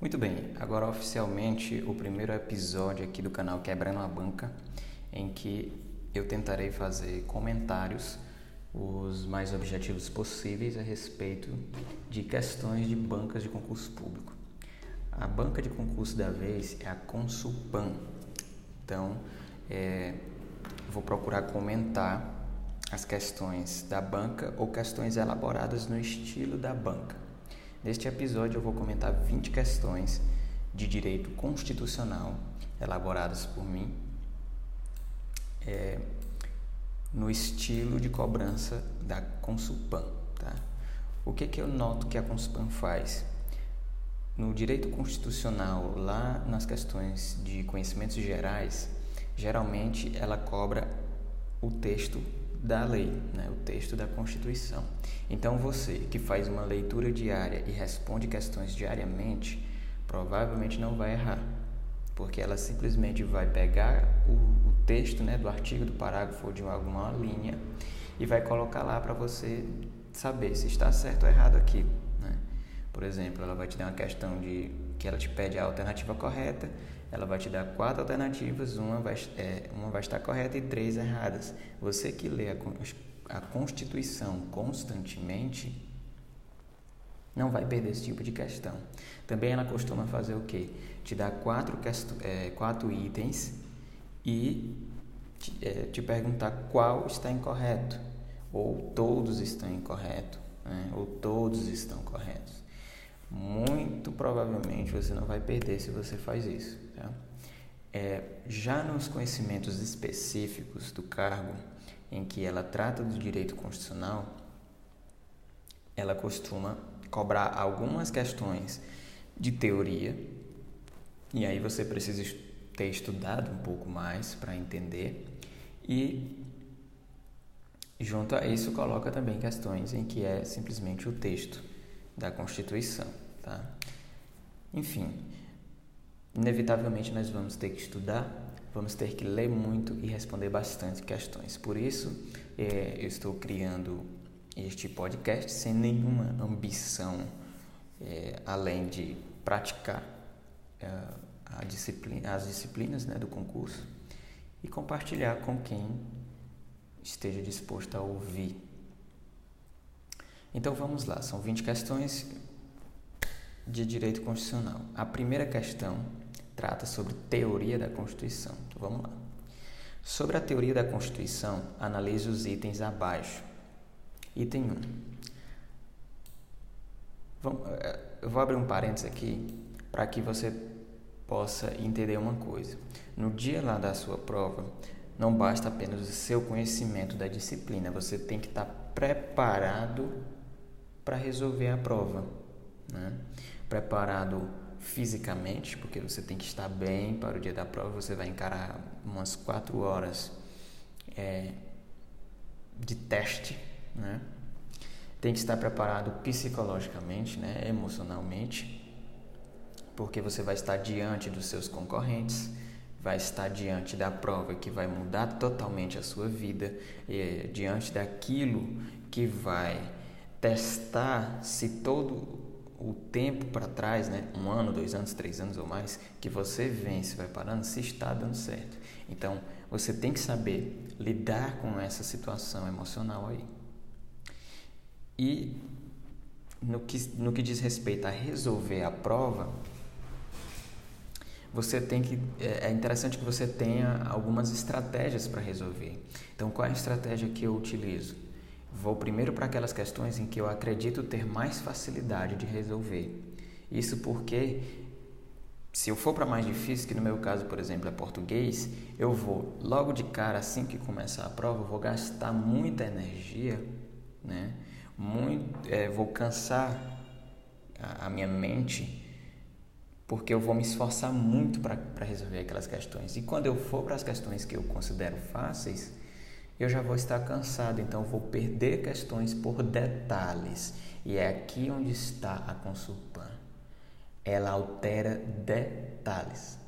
Muito bem, agora oficialmente o primeiro episódio aqui do canal Quebrando a Banca, em que eu tentarei fazer comentários os mais objetivos possíveis a respeito de questões de bancas de concurso público. A banca de concurso da vez é a Consulpan, então é, vou procurar comentar as questões da banca ou questões elaboradas no estilo da banca. Neste episódio eu vou comentar 20 questões de direito constitucional elaboradas por mim é, no estilo de cobrança da Consulpan. Tá? O que, que eu noto que a Consulpan faz? No direito constitucional, lá nas questões de conhecimentos gerais, geralmente ela cobra o texto da lei, né, o texto da Constituição. Então você que faz uma leitura diária e responde questões diariamente, provavelmente não vai errar, porque ela simplesmente vai pegar o, o texto né, do artigo, do parágrafo ou de alguma linha e vai colocar lá para você saber se está certo ou errado aquilo. Né? Por exemplo, ela vai te dar uma questão de que ela te pede a alternativa correta ela vai te dar quatro alternativas, uma vai, é, uma vai estar correta e três erradas. Você que lê a, a Constituição constantemente não vai perder esse tipo de questão. Também ela costuma fazer o quê? Te dar quatro, é, quatro itens e te, é, te, perguntar qual está incorreto, ou todos estão incorretos, né? ou todos estão corretos. Muito provavelmente você não vai perder se você faz isso. Tá? É, já nos conhecimentos específicos do cargo, em que ela trata do direito constitucional, ela costuma cobrar algumas questões de teoria, e aí você precisa ter estudado um pouco mais para entender, e junto a isso coloca também questões em que é simplesmente o texto da Constituição. Tá? Enfim, inevitavelmente nós vamos ter que estudar, vamos ter que ler muito e responder bastante questões. Por isso, é, eu estou criando este podcast sem nenhuma ambição é, além de praticar é, disciplina, as disciplinas né, do concurso e compartilhar com quem esteja disposto a ouvir. Então vamos lá, são 20 questões de direito constitucional. A primeira questão trata sobre teoria da Constituição. Então, vamos lá. Sobre a teoria da Constituição, analise os itens abaixo. Item 1. Vamos, eh, eu vou abrir um parênteses aqui para que você possa entender uma coisa. No dia lá da sua prova, não basta apenas o seu conhecimento da disciplina, você tem que estar preparado para resolver a prova. Né? Preparado fisicamente, porque você tem que estar bem para o dia da prova, você vai encarar umas quatro horas é, de teste, né? Tem que estar preparado psicologicamente, né? emocionalmente, porque você vai estar diante dos seus concorrentes, vai estar diante da prova que vai mudar totalmente a sua vida, e, diante daquilo que vai testar se todo o tempo para trás, né, um ano, dois anos, três anos ou mais, que você vence, vai parando, se está dando certo. Então, você tem que saber lidar com essa situação emocional aí. E no que, no que diz respeito a resolver a prova, você tem que é, é interessante que você tenha algumas estratégias para resolver. Então, qual é a estratégia que eu utilizo? Vou primeiro para aquelas questões em que eu acredito ter mais facilidade de resolver. Isso porque, se eu for para mais difícil, que no meu caso, por exemplo, é português, eu vou logo de cara, assim que começar a prova, vou gastar muita energia, né? Muito, é, vou cansar a, a minha mente porque eu vou me esforçar muito para resolver aquelas questões. E quando eu for para as questões que eu considero fáceis, eu já vou estar cansado, então vou perder questões por detalhes. E é aqui onde está a Consulpan. Ela altera detalhes.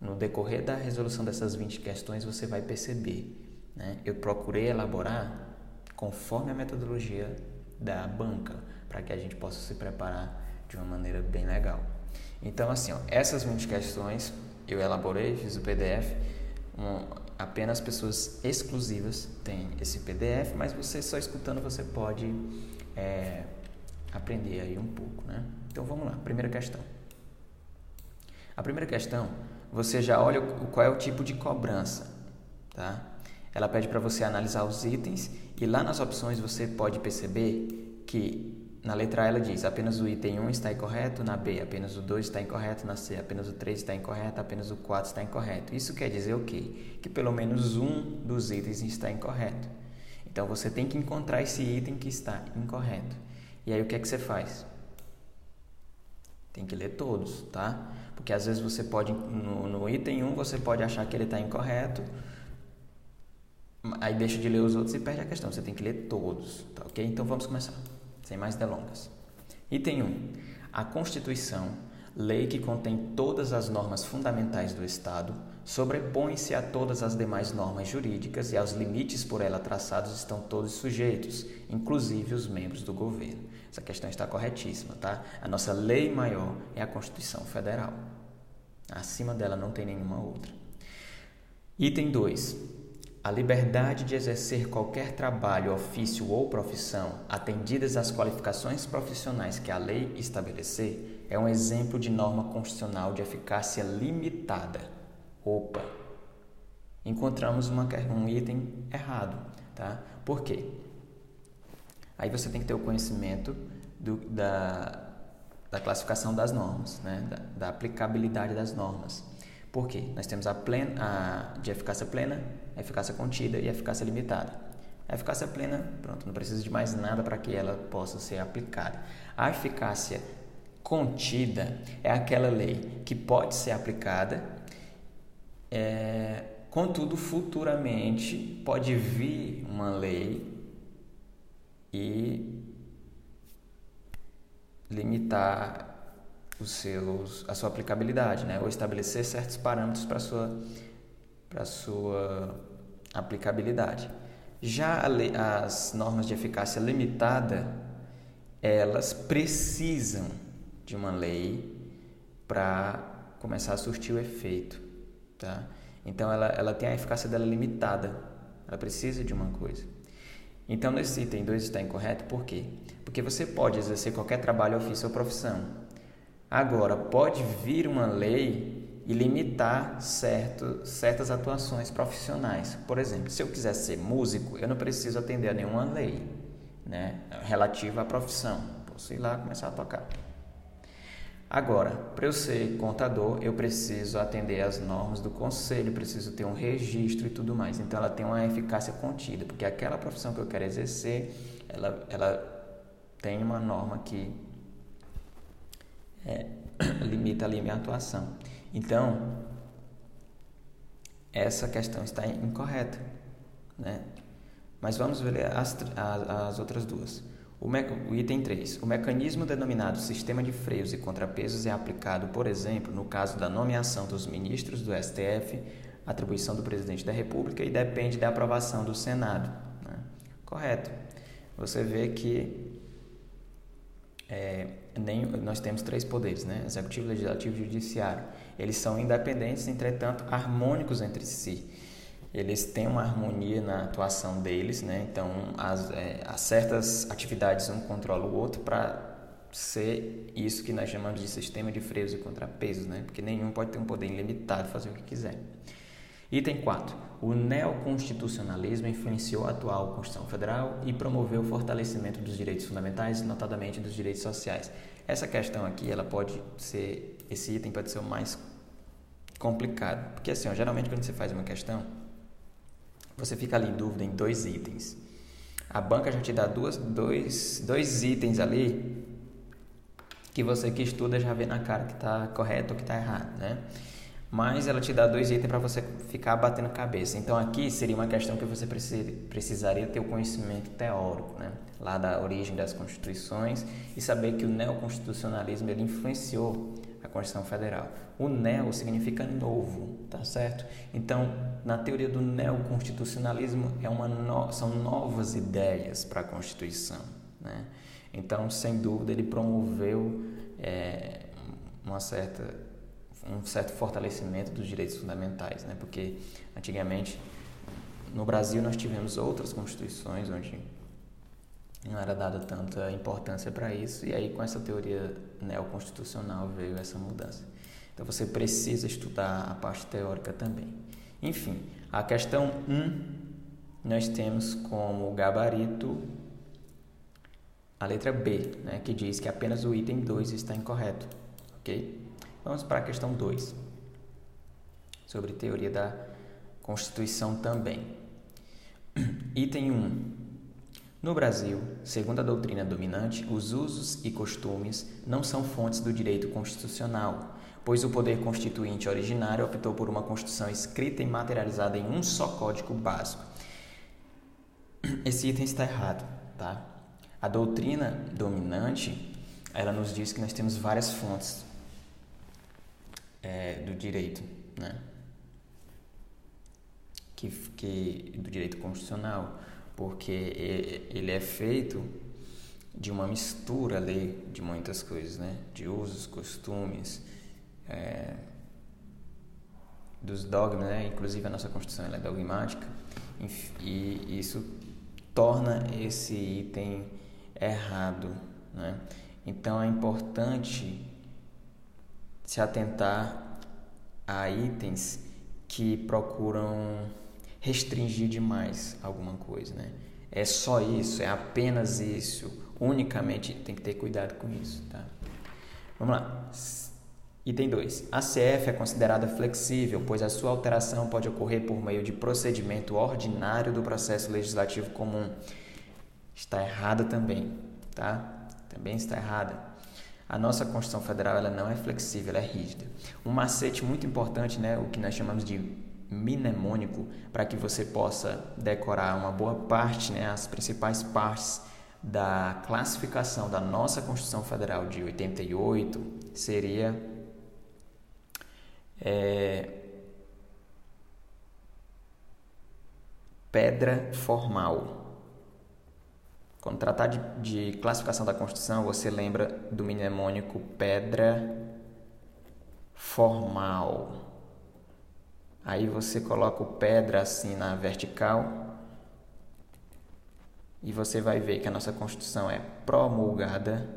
No decorrer da resolução dessas 20 questões, você vai perceber. Né? Eu procurei elaborar conforme a metodologia da banca, para que a gente possa se preparar de uma maneira bem legal. Então, assim, ó, essas 20 questões eu elaborei, fiz o PDF. Um, apenas pessoas exclusivas têm esse PDF, mas você só escutando você pode é, aprender aí um pouco, né? Então vamos lá, primeira questão. A primeira questão, você já olha qual é o tipo de cobrança, tá? Ela pede para você analisar os itens e lá nas opções você pode perceber que na letra A ela diz apenas o item 1 está incorreto, na B apenas o 2 está incorreto, na C apenas o 3 está incorreto, apenas o 4 está incorreto. Isso quer dizer o quê? Que pelo menos um dos itens está incorreto. Então você tem que encontrar esse item que está incorreto. E aí o que é que você faz? Tem que ler todos, tá? Porque às vezes você pode, no, no item 1, você pode achar que ele está incorreto, aí deixa de ler os outros e perde a questão. Você tem que ler todos, tá ok? Então vamos começar sem mais delongas. Item 1. A Constituição, lei que contém todas as normas fundamentais do Estado, sobrepõe-se a todas as demais normas jurídicas e aos limites por ela traçados estão todos sujeitos, inclusive os membros do governo. Essa questão está corretíssima, tá? A nossa lei maior é a Constituição Federal. Acima dela não tem nenhuma outra. Item 2. A liberdade de exercer qualquer trabalho, ofício ou profissão, atendidas as qualificações profissionais que a lei estabelecer, é um exemplo de norma constitucional de eficácia limitada. Opa! Encontramos uma, um item errado, tá? Por quê? Aí você tem que ter o conhecimento do, da, da classificação das normas, né? da, da aplicabilidade das normas. Por quê? Nós temos a, plena, a de eficácia plena, a eficácia contida e a eficácia limitada. A eficácia plena, pronto, não precisa de mais nada para que ela possa ser aplicada. A eficácia contida é aquela lei que pode ser aplicada, é, contudo, futuramente pode vir uma lei e limitar os seus, a sua aplicabilidade, né? ou estabelecer certos parâmetros para sua, para sua aplicabilidade. Já as normas de eficácia limitada, elas precisam de uma lei para começar a surtir o efeito. Tá? Então, ela, ela tem a eficácia dela limitada, ela precisa de uma coisa. Então, nesse item 2 está incorreto, por quê? Porque você pode exercer qualquer trabalho, ofício ou profissão, Agora, pode vir uma lei e limitar certo, certas atuações profissionais. Por exemplo, se eu quiser ser músico, eu não preciso atender a nenhuma lei né, relativa à profissão. Posso ir lá começar a tocar. Agora, para eu ser contador, eu preciso atender às normas do conselho, preciso ter um registro e tudo mais. Então, ela tem uma eficácia contida, porque aquela profissão que eu quero exercer, ela, ela tem uma norma que é, limita ali a minha atuação. Então, essa questão está incorreta, né? Mas vamos ver as, as, as outras duas. O, o, item 3. O mecanismo denominado sistema de freios e contrapesos é aplicado, por exemplo, no caso da nomeação dos ministros do STF, atribuição do presidente da República e depende da aprovação do Senado. Né? Correto. Você vê que é, nem, nós temos três poderes, né? executivo, legislativo e judiciário. Eles são independentes, entretanto, harmônicos entre si. Eles têm uma harmonia na atuação deles, né? então as, é, as certas atividades um controla o outro para ser isso que nós chamamos de sistema de freios e contrapesos, né? porque nenhum pode ter um poder ilimitado fazer o que quiser. Item 4. O neoconstitucionalismo influenciou a atual Constituição Federal e promoveu o fortalecimento dos direitos fundamentais, notadamente dos direitos sociais. Essa questão aqui, ela pode ser, esse item pode ser o mais complicado, porque assim, ó, geralmente quando você faz uma questão, você fica ali em dúvida em dois itens. A banca já te dá duas, dois, dois itens ali que você que estuda já vê na cara que está correto ou que está errado, né? Mas ela te dá dois itens para você ficar batendo cabeça. Então aqui seria uma questão que você precisaria ter o conhecimento teórico, né? lá da origem das constituições e saber que o neoconstitucionalismo ele influenciou a Constituição Federal. O neo significa novo, tá certo? Então, na teoria do neoconstitucionalismo é uma no... são novas ideias para a Constituição, né? Então, sem dúvida, ele promoveu é, uma certa, um certo fortalecimento dos direitos fundamentais, né? porque antigamente no Brasil nós tivemos outras constituições onde não era dada tanta importância para isso, e aí com essa teoria neoconstitucional veio essa mudança. Então você precisa estudar a parte teórica também. Enfim, a questão 1 nós temos como gabarito a letra B, né, que diz que apenas o item 2 está incorreto. Ok? Vamos para a questão 2, sobre teoria da Constituição também. Item 1. No Brasil, segundo a doutrina dominante, os usos e costumes não são fontes do direito constitucional, pois o poder constituinte originário optou por uma Constituição escrita e materializada em um só código básico. Esse item está errado, tá? A doutrina dominante, ela nos diz que nós temos várias fontes é, do direito, né? Que, que do direito constitucional porque ele é feito de uma mistura ali de muitas coisas, né? De usos, costumes, é, dos dogmas, né? Inclusive a nossa Constituição é dogmática e isso torna esse item errado, né? Então é importante se atentar a itens que procuram restringir demais alguma coisa, né? É só isso, é apenas isso, unicamente tem que ter cuidado com isso, tá? Vamos lá. Item 2. A CF é considerada flexível, pois a sua alteração pode ocorrer por meio de procedimento ordinário do processo legislativo comum. Está errada também, tá? Também está errada. A nossa Constituição Federal ela não é flexível, ela é rígida. Um macete muito importante, né, o que nós chamamos de mnemônico para que você possa decorar uma boa parte, né, as principais partes da classificação da nossa Constituição Federal de 88 seria é, pedra formal. Quando tratar de, de classificação da Constituição, você lembra do mnemônico pedra formal. Aí você coloca o pedra assim na vertical e você vai ver que a nossa Constituição é promulgada,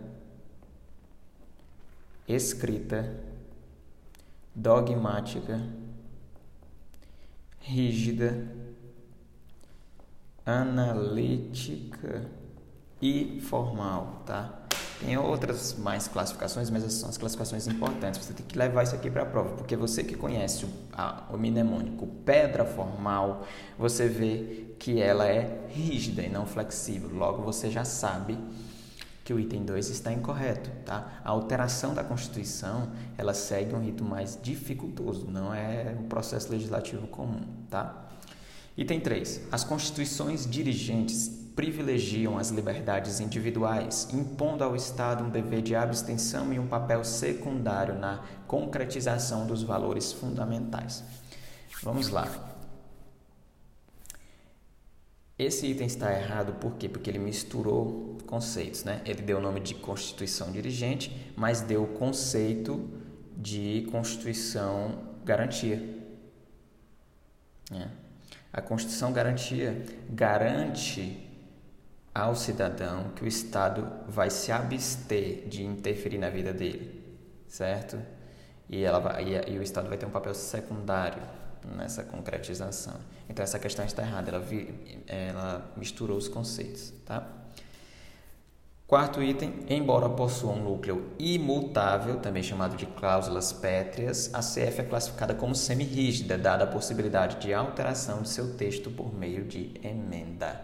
escrita, dogmática, rígida, analítica e formal, tá? Tem outras mais classificações, mas essas são as classificações importantes. Você tem que levar isso aqui para a prova, porque você que conhece o, a, o mnemônico pedra formal, você vê que ela é rígida e não flexível. Logo, você já sabe que o item 2 está incorreto, tá? A alteração da Constituição, ela segue um rito mais dificultoso, não é um processo legislativo comum, tá? Item 3. As constituições dirigentes privilegiam as liberdades individuais, impondo ao Estado um dever de abstenção e um papel secundário na concretização dos valores fundamentais. Vamos lá. Esse item está errado por quê? Porque ele misturou conceitos, né? Ele deu o nome de Constituição dirigente, mas deu o conceito de Constituição garantia. É. A Constituição garantia garante ao cidadão que o Estado vai se abster de interferir na vida dele, certo? E, ela vai, e, e o Estado vai ter um papel secundário nessa concretização. Então essa questão está errada, ela, ela misturou os conceitos, tá? Quarto item, embora possua um núcleo imutável, também chamado de cláusulas pétreas, a CF é classificada como semi-rígida, dada a possibilidade de alteração de seu texto por meio de emenda.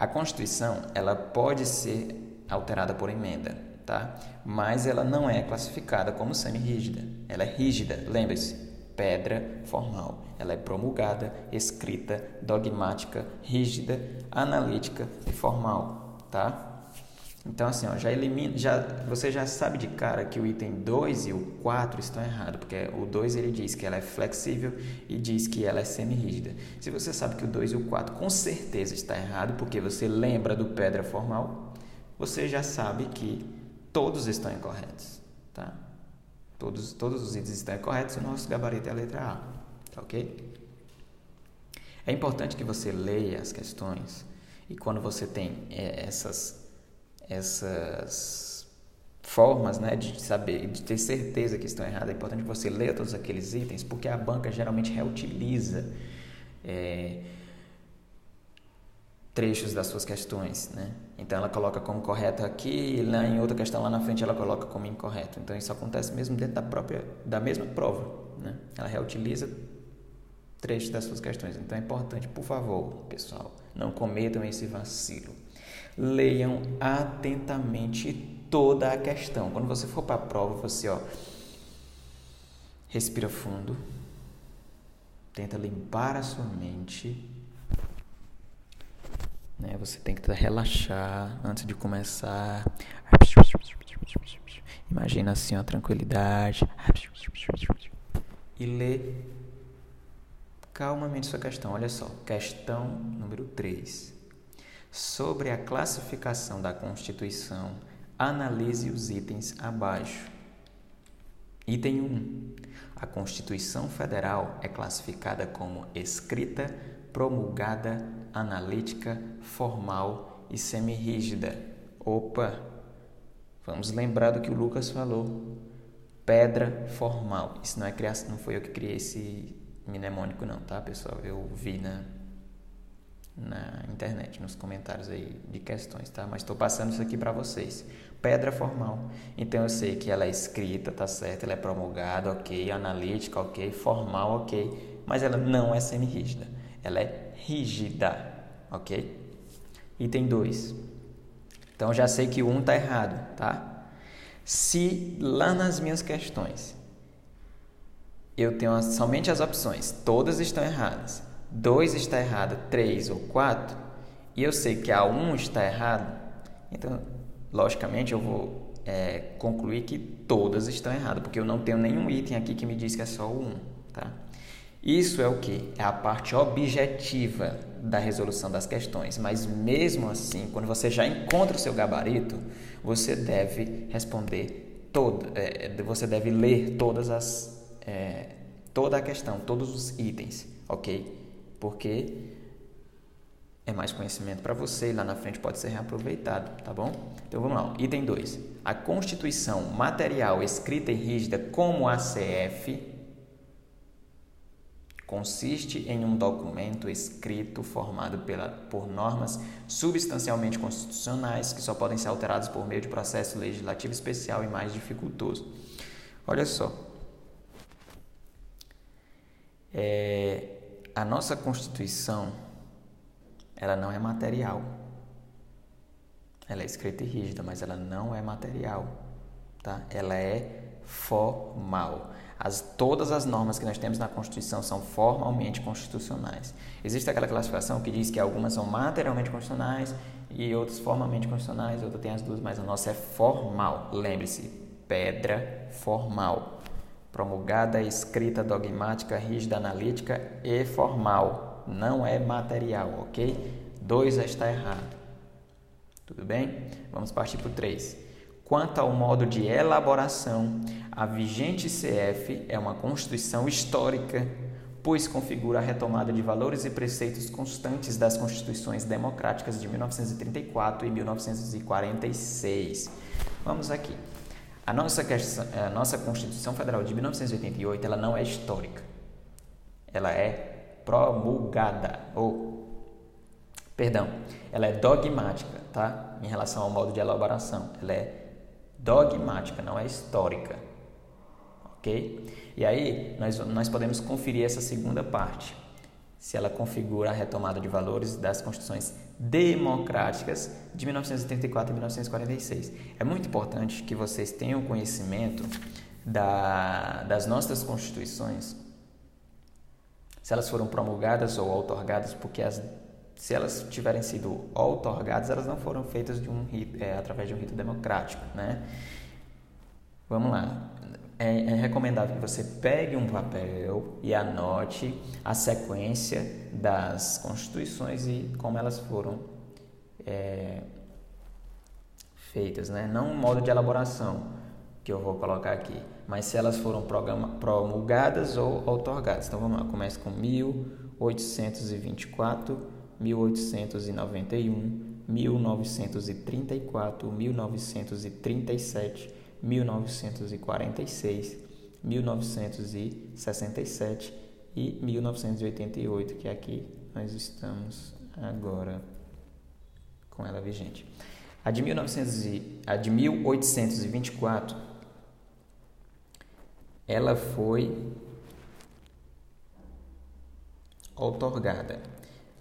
A Constituição, ela pode ser alterada por emenda, tá? Mas ela não é classificada como semi-rígida. Ela é rígida, lembre-se, pedra formal. Ela é promulgada, escrita, dogmática, rígida, analítica e formal, tá? Então, assim, ó, já elimina, já, você já sabe de cara que o item 2 e o 4 estão errados, porque o 2 ele diz que ela é flexível e diz que ela é semi-rígida. Se você sabe que o 2 e o 4 com certeza está errado, porque você lembra do pedra formal, você já sabe que todos estão incorretos, tá? todos, todos os itens estão corretos, o nosso gabarito é a letra A, tá ok? É importante que você leia as questões e quando você tem é, essas, essas formas né, de saber, de ter certeza que estão erradas, é importante que você leia todos aqueles itens, porque a banca geralmente reutiliza é, trechos das suas questões, né? Então ela coloca como correto aqui, e lá em outra questão lá na frente ela coloca como incorreto. Então isso acontece mesmo dentro da própria da mesma prova, né? Ela reutiliza trechos das suas questões. Então é importante, por favor, pessoal, não cometam esse vacilo. Leiam atentamente toda a questão. Quando você for para a prova, você ó, respira fundo, tenta limpar a sua mente né? Você tem que relaxar antes de começar. Imagina assim, a tranquilidade. E lê calmamente sua questão. Olha só, questão número 3. Sobre a classificação da Constituição, analise os itens abaixo. Item 1. A Constituição Federal é classificada como escrita, promulgada, analítica, formal e semirrígida. Opa! Vamos lembrar do que o Lucas falou. Pedra formal. Isso não é criação, não foi eu que criei esse mnemônico não, tá, pessoal? Eu vi na na internet, nos comentários aí de questões, tá? Mas estou passando isso aqui para vocês. Pedra formal. Então eu sei que ela é escrita, tá certo? Ela é promulgada, ok. Analítica, ok. Formal, ok. Mas ela não é semirrígida. Ela é rígida ok? Item 2. Então já sei que o 1 um está errado, tá? Se lá nas minhas questões eu tenho somente as opções, todas estão erradas, 2 está errado, 3 ou 4, e eu sei que a 1 um está errado, então, logicamente, eu vou é, concluir que todas estão erradas, porque eu não tenho nenhum item aqui que me diz que é só o 1, um, tá? Isso é o que? É a parte objetiva da resolução das questões. Mas mesmo assim, quando você já encontra o seu gabarito, você deve responder todo, é, você deve ler todas as, é, toda a questão, todos os itens, ok? Porque é mais conhecimento para você e lá na frente pode ser reaproveitado, tá bom? Então vamos lá, item 2. A Constituição material escrita e rígida como a CF consiste em um documento escrito formado pela, por normas substancialmente constitucionais que só podem ser alteradas por meio de processo legislativo especial e mais dificultoso. Olha só. É, a nossa Constituição ela não é material. Ela é escrita e rígida, mas ela não é material. Tá? Ela é formal. As, todas as normas que nós temos na Constituição são formalmente constitucionais. Existe aquela classificação que diz que algumas são materialmente constitucionais e outras formalmente constitucionais, outra tem as duas, mas a nossa é formal. Lembre-se, pedra formal. Promulgada, escrita, dogmática, rígida, analítica e formal. Não é material, ok? Dois está errado. Tudo bem? Vamos partir para o três. Quanto ao modo de elaboração, a vigente CF é uma constituição histórica, pois configura a retomada de valores e preceitos constantes das constituições democráticas de 1934 e 1946. Vamos aqui. A nossa, a nossa Constituição Federal de 1988 ela não é histórica. Ela é promulgada ou perdão, ela é dogmática, tá? Em relação ao modo de elaboração, ela é dogmática, não é histórica. Ok? E aí nós, nós podemos conferir essa segunda parte, se ela configura a retomada de valores das constituições democráticas de 1934 e 1946. É muito importante que vocês tenham conhecimento da, das nossas constituições, se elas foram promulgadas ou outorgadas, porque as se elas tiverem sido outorgadas, elas não foram feitas de um é, através de um rito democrático, né? Vamos lá. É, é, que você pegue um papel e anote a sequência das constituições e como elas foram é, feitas, né? Não um modo de elaboração, que eu vou colocar aqui, mas se elas foram promulgadas ou outorgadas. Então vamos lá, começa com 1824, 1891, 1934, 1937, 1946, 1967 e 1988, que aqui nós estamos agora com ela vigente. A de, 1900 e, a de 1824, ela foi outorgada.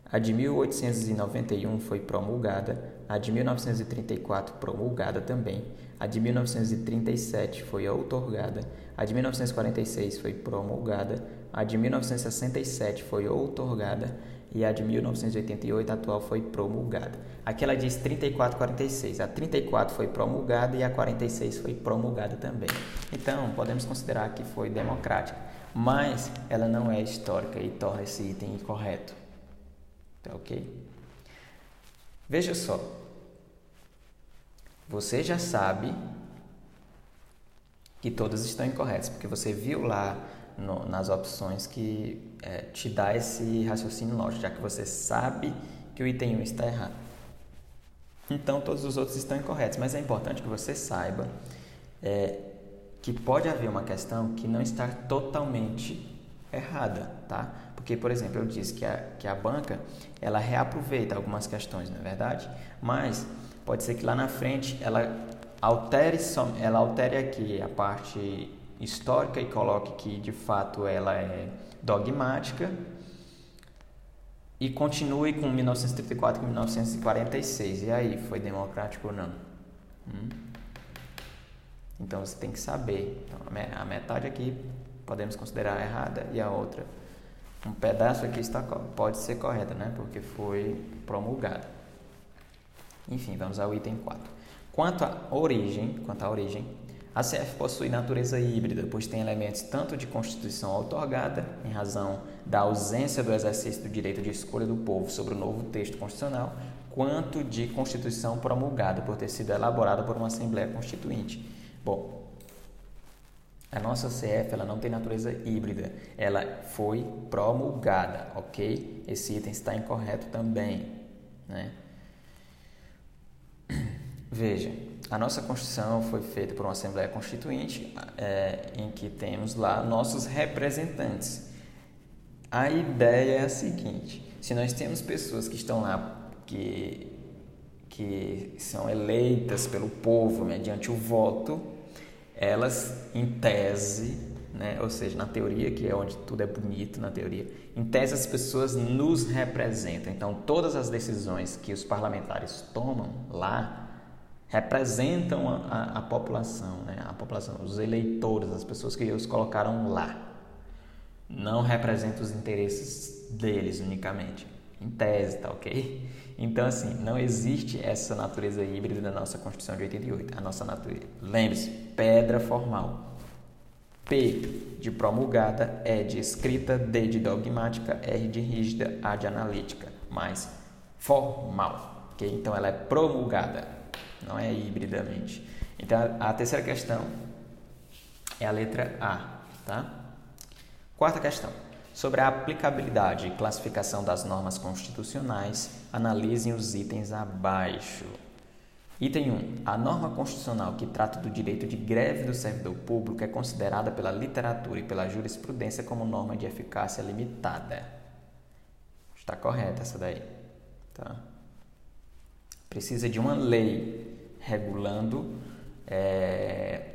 A de 1891 foi promulgada, a de 1934 promulgada também, a de 1937 foi outorgada, a de 1946 foi promulgada, a de 1967 foi outorgada e a de 1988 atual foi promulgada. Aqui ela diz 3446. A 34 foi promulgada e a 46 foi promulgada também. Então, podemos considerar que foi democrática, mas ela não é histórica e torna esse item incorreto. Tá ok? Veja só. Você já sabe que todas estão incorretas, porque você viu lá no, nas opções que é, te dá esse raciocínio lógico, já que você sabe que o item 1 está errado. Então todos os outros estão incorretos, mas é importante que você saiba é, que pode haver uma questão que não está totalmente errada, tá? Porque, por exemplo, eu disse que a, que a banca ela reaproveita algumas questões, não é verdade? Mas pode ser que lá na frente ela altere, ela altere aqui a parte histórica e coloque que de fato ela é dogmática e continue com 1934 e 1946. E aí, foi democrático ou não? Hum? Então você tem que saber. Então, a metade aqui podemos considerar errada e a outra, um pedaço aqui está, pode ser correta, né? Porque foi promulgada. Enfim, vamos ao item 4. Quanto à origem, quanto à origem, a CF possui natureza híbrida, pois tem elementos tanto de Constituição outorgada, em razão da ausência do exercício do direito de escolha do povo sobre o novo texto constitucional, quanto de Constituição promulgada, por ter sido elaborada por uma Assembleia Constituinte. Bom, a nossa CF ela não tem natureza híbrida, ela foi promulgada, ok? Esse item está incorreto também, né? Veja, a nossa Constituição foi feita por uma Assembleia Constituinte, é, em que temos lá nossos representantes. A ideia é a seguinte: se nós temos pessoas que estão lá que, que são eleitas pelo povo mediante o voto, elas, em tese, né, ou seja, na teoria, que é onde tudo é bonito, na teoria, em tese as pessoas nos representam. Então, todas as decisões que os parlamentares tomam lá representam a, a, a, população, né? a população, os eleitores, as pessoas que os colocaram lá. Não representam os interesses deles unicamente, em tese, tá ok? Então, assim, não existe essa natureza híbrida da nossa Constituição de 88. A nossa natureza, lembre-se, pedra formal. P de promulgada, E de escrita, D de dogmática, R de rígida, A de analítica, mais formal, ok? Então, ela é promulgada, não é hibridamente. Então, a terceira questão é a letra A, tá? Quarta questão. Sobre a aplicabilidade e classificação das normas constitucionais, analisem os itens abaixo. Item 1. A norma constitucional que trata do direito de greve do servidor público é considerada pela literatura e pela jurisprudência como norma de eficácia limitada. Está correta essa daí. Tá? Precisa de uma lei regulando é,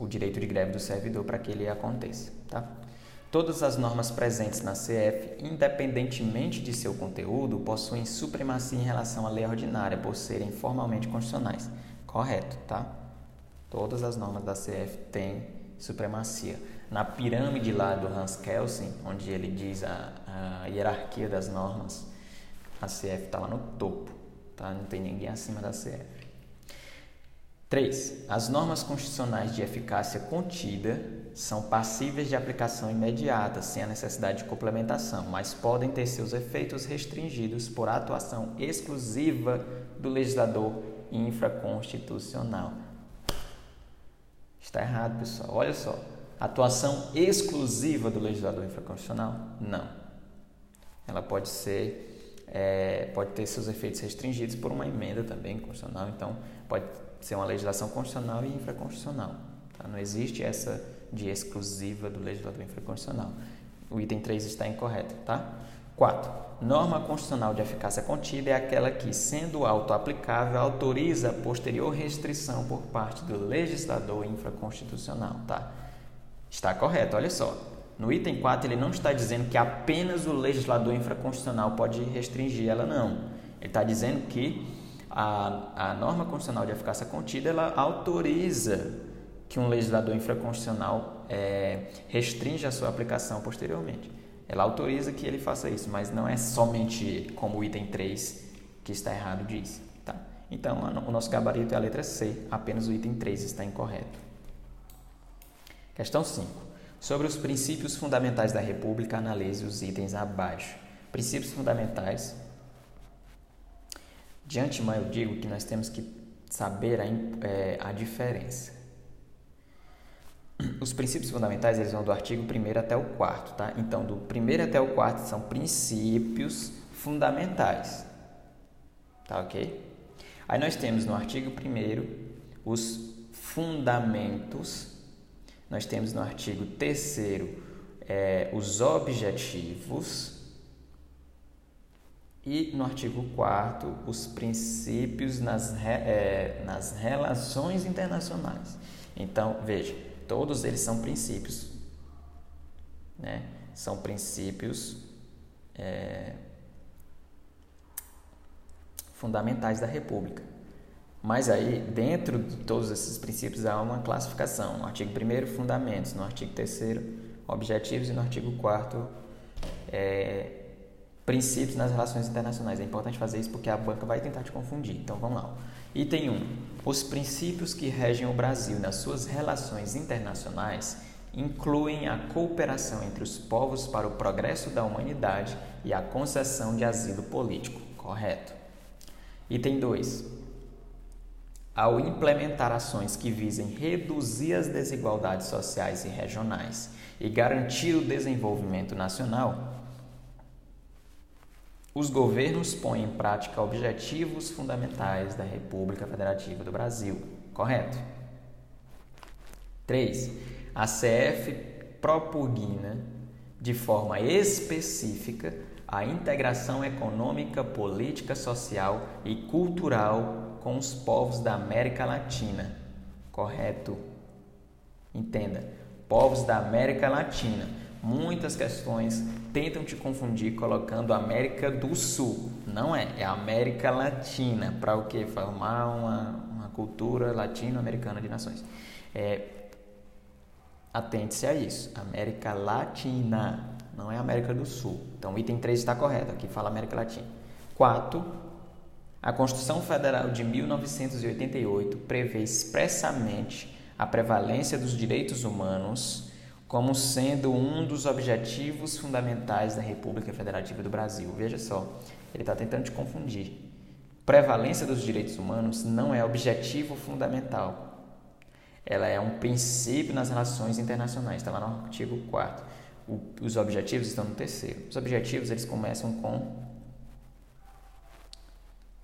o direito de greve do servidor para que ele aconteça. Tá? Todas as normas presentes na CF, independentemente de seu conteúdo, possuem supremacia em relação à lei ordinária por serem formalmente constitucionais. Correto, tá? Todas as normas da CF têm supremacia. Na pirâmide lá do Hans Kelsen, onde ele diz a, a hierarquia das normas, a CF está lá no topo, tá? Não tem ninguém acima da CF. 3. As normas constitucionais de eficácia contida são passíveis de aplicação imediata, sem a necessidade de complementação, mas podem ter seus efeitos restringidos por atuação exclusiva do legislador infraconstitucional. Está errado, pessoal. Olha só. Atuação exclusiva do legislador infraconstitucional? Não. Ela pode ser, é, pode ter seus efeitos restringidos por uma emenda também constitucional. Então, pode ser uma legislação constitucional e infraconstitucional. Tá? Não existe essa de exclusiva do legislador infraconstitucional. O item 3 está incorreto, tá? 4. Norma constitucional de eficácia contida é aquela que, sendo auto-aplicável, autoriza a posterior restrição por parte do legislador infraconstitucional, tá? Está correto, olha só. No item 4, ele não está dizendo que apenas o legislador infraconstitucional pode restringir ela, não. Ele está dizendo que a, a norma constitucional de eficácia contida, ela autoriza que um legislador infraconstitucional é, restringe a sua aplicação posteriormente. Ela autoriza que ele faça isso, mas não é somente como o item 3 que está errado diz. Tá? Então, o nosso gabarito é a letra C, apenas o item 3 está incorreto. Questão 5. Sobre os princípios fundamentais da República, analise os itens abaixo. Princípios fundamentais. De antemão, eu digo que nós temos que saber a, é, a diferença os princípios fundamentais eles vão do artigo 1 até o 4, tá? Então, do 1 até o 4 são princípios fundamentais. Tá ok? Aí nós temos no artigo 1 os fundamentos, nós temos no artigo 3 é, os objetivos e no artigo 4 os princípios nas, é, nas relações internacionais. Então, veja, Todos eles são princípios, né? São princípios é, fundamentais da República. Mas aí, dentro de todos esses princípios, há uma classificação. No artigo 1 fundamentos, no artigo 3 objetivos e no artigo 4 é, princípios nas relações internacionais. É importante fazer isso porque a banca vai tentar te confundir. Então, vamos lá. Item 1. Os princípios que regem o Brasil nas suas relações internacionais incluem a cooperação entre os povos para o progresso da humanidade e a concessão de asilo político. Correto. Item 2. Ao implementar ações que visem reduzir as desigualdades sociais e regionais e garantir o desenvolvimento nacional, os governos põem em prática objetivos fundamentais da República Federativa do Brasil. Correto? 3. A CF propugna de forma específica a integração econômica, política, social e cultural com os povos da América Latina. Correto? Entenda, povos da América Latina muitas questões tentam te confundir colocando América do Sul. Não é, é América Latina, para o que? Formar uma, uma cultura latino-americana de nações. É, Atente-se a isso, América Latina, não é América do Sul. Então, o item 3 está correto, aqui fala América Latina. 4. A Constituição Federal de 1988 prevê expressamente a prevalência dos direitos humanos como sendo um dos objetivos fundamentais da República Federativa do Brasil. Veja só, ele está tentando te confundir. Prevalência dos direitos humanos não é objetivo fundamental. Ela é um princípio nas relações internacionais, está lá no artigo 4 Os objetivos estão no terceiro. Os objetivos eles começam com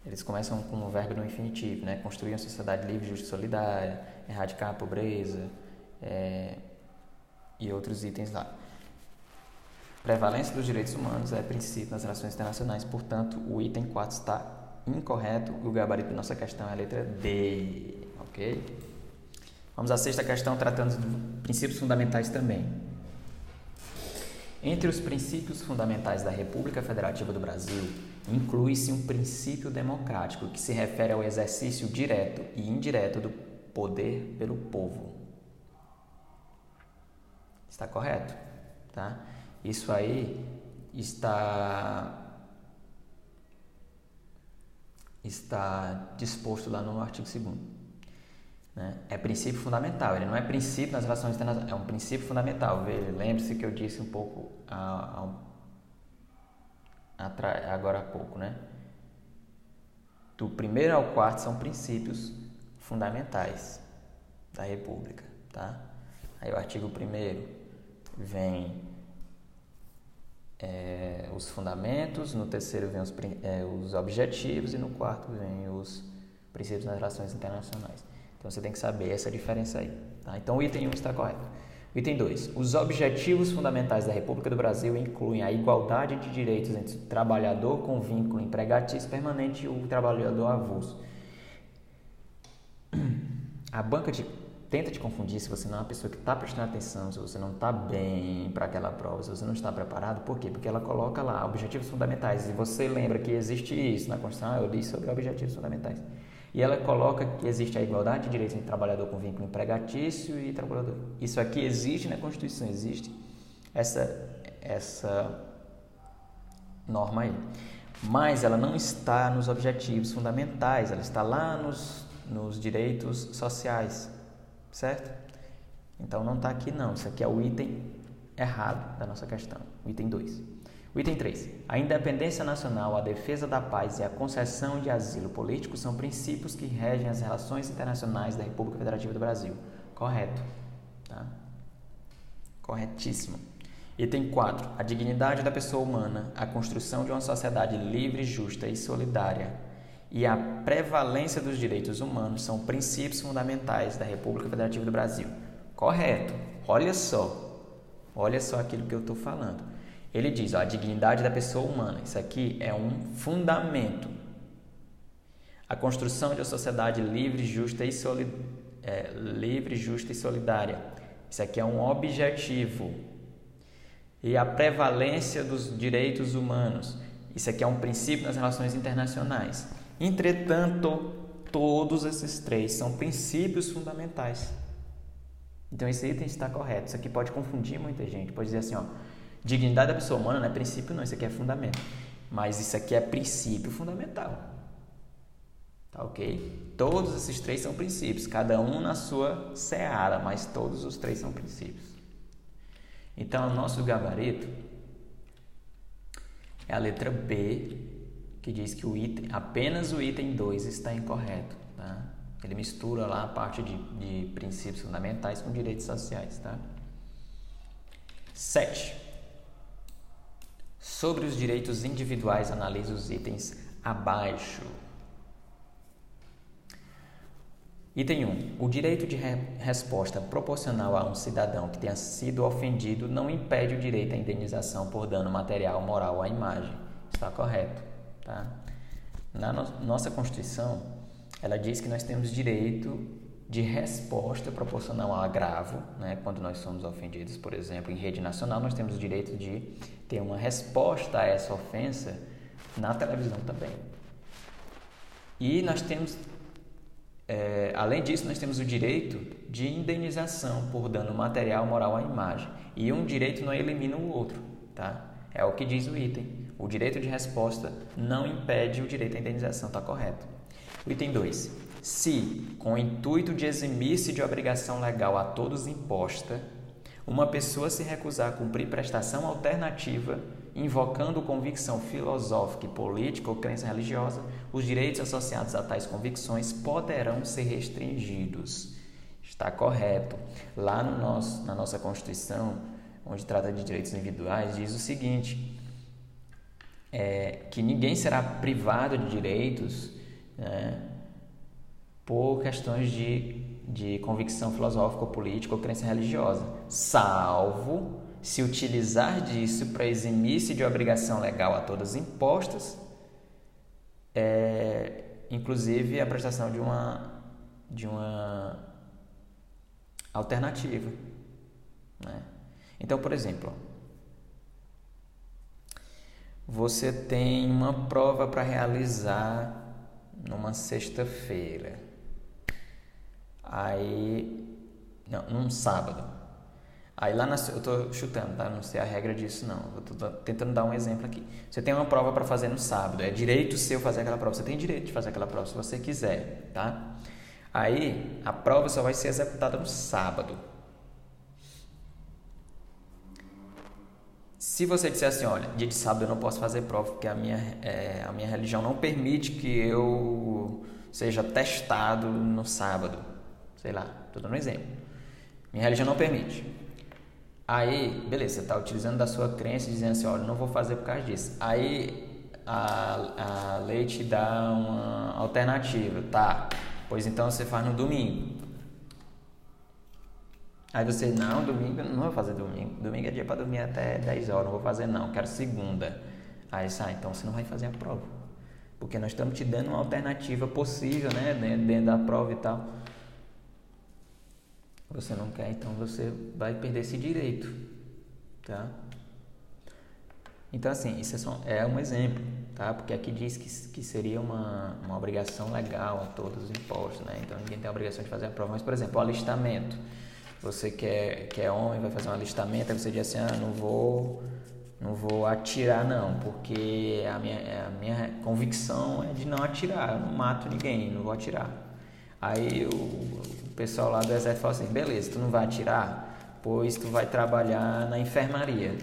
eles começam com o verbo no infinitivo, né? Construir uma sociedade livre, justa e solidária, erradicar a pobreza, é, e outros itens lá. Prevalência dos direitos humanos é princípio nas relações internacionais, portanto, o item 4 está incorreto e o gabarito da nossa questão é a letra D, ok? Vamos à sexta questão, tratando de princípios fundamentais também. Entre os princípios fundamentais da República Federativa do Brasil, inclui-se um princípio democrático que se refere ao exercício direto e indireto do poder pelo povo. Está correto? Tá? Isso aí está está disposto lá no artigo 2 né? É princípio fundamental, ele não é princípio nas relações internacionais, é um princípio fundamental. Lembre-se que eu disse um pouco a, a, a, agora há pouco, né? Do primeiro ao quarto são princípios fundamentais da República, tá? Aí o artigo 1 vem é, os fundamentos, no terceiro vem os, é, os objetivos e no quarto vem os princípios das relações internacionais. Então você tem que saber essa diferença aí. Tá? Então o item 1 está correto. Item 2. Os objetivos fundamentais da República do Brasil incluem a igualdade de direitos entre o trabalhador com vínculo empregatício permanente e o trabalhador avulso. A banca de tenta te confundir se você não é uma pessoa que está prestando atenção, se você não está bem para aquela prova, se você não está preparado. Por quê? Porque ela coloca lá objetivos fundamentais e você lembra que existe isso na Constituição. Eu li sobre objetivos fundamentais. E ela coloca que existe a igualdade de direitos entre trabalhador com vínculo empregatício e trabalhador. Isso aqui existe na Constituição, existe essa, essa norma aí. Mas ela não está nos objetivos fundamentais, ela está lá nos, nos direitos sociais, certo? Então não está aqui não, isso aqui é o item errado da nossa questão, o item 2. O item 3. A independência nacional, a defesa da paz e a concessão de asilo político são princípios que regem as relações internacionais da República Federativa do Brasil. Correto. Tá? Corretíssimo. Item 4. A dignidade da pessoa humana, a construção de uma sociedade livre, justa e solidária e a prevalência dos direitos humanos são princípios fundamentais da República Federativa do Brasil. Correto. Olha só. Olha só aquilo que eu estou falando. Ele diz, ó, a dignidade da pessoa humana. Isso aqui é um fundamento. A construção de uma sociedade livre, justa e, é, livre, justa e solidária. Isso aqui é um objetivo. E a prevalência dos direitos humanos. Isso aqui é um princípio nas relações internacionais. Entretanto, todos esses três são princípios fundamentais. Então esse item está correto. Isso aqui pode confundir muita gente. Pode dizer assim, ó, Dignidade da pessoa humana não é princípio, não, isso aqui é fundamento. Mas isso aqui é princípio fundamental. Tá ok? Todos esses três são princípios, cada um na sua seara, mas todos os três são princípios. Então, o nosso gabarito é a letra B, que diz que o item, apenas o item 2 está incorreto. Tá? Ele mistura lá a parte de, de princípios fundamentais com direitos sociais. Tá? 7. Sobre os direitos individuais, analise os itens abaixo. Item 1. O direito de re resposta proporcional a um cidadão que tenha sido ofendido não impede o direito à indenização por dano material, moral à imagem. Está correto. Tá? Na no nossa Constituição, ela diz que nós temos direito de resposta proporcional ao agravo, né? quando nós somos ofendidos, por exemplo, em rede nacional, nós temos o direito de ter uma resposta a essa ofensa na televisão também. E nós temos, é, além disso, nós temos o direito de indenização por dano material, moral à imagem. E um direito não elimina o outro, tá? É o que diz o item. O direito de resposta não impede o direito à indenização, está correto. O item 2. Se, com o intuito de eximir-se de obrigação legal a todos imposta, uma pessoa se recusar a cumprir prestação alternativa, invocando convicção filosófica e política ou crença religiosa, os direitos associados a tais convicções poderão ser restringidos. Está correto. Lá no nosso, na nossa Constituição, onde trata de direitos individuais, diz o seguinte: é, que ninguém será privado de direitos né, por questões de, de convicção filosófica, ou política ou crença religiosa, salvo se utilizar disso para eximir-se de obrigação legal a todas impostas, é, inclusive a prestação de uma, de uma alternativa. Né? Então, por exemplo, você tem uma prova para realizar numa sexta-feira. Aí, não, num sábado. Aí lá na, eu estou chutando, tá? Não sei a regra disso não. Eu tô tentando dar um exemplo aqui. Você tem uma prova para fazer no sábado. É direito seu fazer aquela prova. Você tem direito de fazer aquela prova se você quiser, tá? Aí a prova só vai ser executada no sábado. Se você disser assim, olha, dia de sábado eu não posso fazer prova porque a minha, é, a minha religião não permite que eu seja testado no sábado sei lá, estou dando um exemplo. Minha religião não permite. Aí, beleza, você está utilizando da sua crença dizendo assim, olha, não vou fazer por causa disso. Aí a, a lei te dá uma alternativa, tá? Pois então você faz no domingo. Aí você, não, domingo, não vou fazer domingo. Domingo é dia para dormir até 10 horas, não vou fazer não, quero segunda. Aí sai, então você não vai fazer a prova. Porque nós estamos te dando uma alternativa possível, né, dentro da prova e tal. Você não quer, então você vai perder esse direito, tá? Então, assim, isso é, só, é um exemplo, tá? Porque aqui diz que, que seria uma, uma obrigação legal a todos os impostos, né? Então, ninguém tem a obrigação de fazer a prova. Mas, por exemplo, o alistamento. Você que é, que é homem, vai fazer um alistamento, aí você diz assim, ah, não vou, não vou atirar não, porque a minha, a minha convicção é de não atirar, eu não mato ninguém, não vou atirar. Aí o, o pessoal lá do exército fala assim, beleza, tu não vai atirar, pois tu vai trabalhar na enfermaria.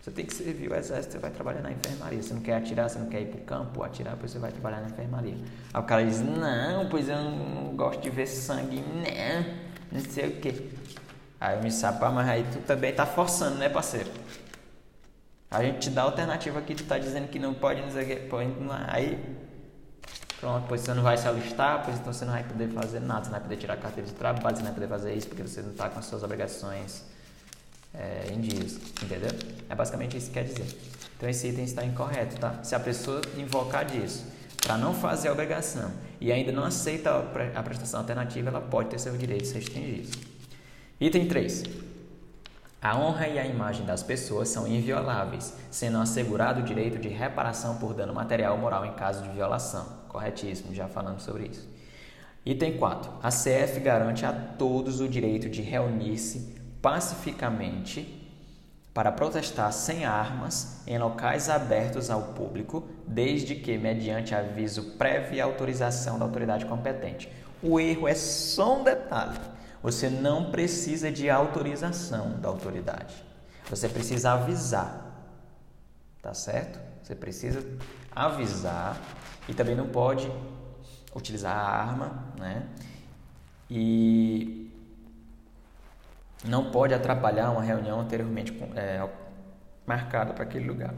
Você tem que servir o exército, você vai trabalhar na enfermaria. Você não quer atirar, você não quer ir para o campo atirar, pois você vai trabalhar na enfermaria. Aí o cara diz, não, pois eu não gosto de ver sangue, não, não sei o quê. Aí eu me sapar, mas aí tu também tá forçando, né, parceiro? A gente te dá alternativa aqui, tu tá dizendo que não pode, não sei o quê, pode, aí Pronto, pois você não vai se alistar, pois então você não vai poder fazer nada, você não vai poder tirar carteira de trabalho, você não vai poder fazer isso porque você não está com as suas obrigações é, em dias, entendeu? É basicamente isso que quer dizer. Então esse item está incorreto, tá? Se a pessoa invocar disso para não fazer a obrigação e ainda não aceita a prestação alternativa, ela pode ter seus direitos restringidos. Item 3. A honra e a imagem das pessoas são invioláveis, sendo assegurado o direito de reparação por dano material ou moral em caso de violação. Corretíssimo, já falamos sobre isso. Item 4. A CF garante a todos o direito de reunir-se pacificamente para protestar sem armas em locais abertos ao público, desde que mediante aviso prévio e autorização da autoridade competente. O erro é só um detalhe. Você não precisa de autorização da autoridade. Você precisa avisar. Tá certo? Você precisa avisar e também não pode utilizar a arma, né? E não pode atrapalhar uma reunião anteriormente é, marcada para aquele lugar.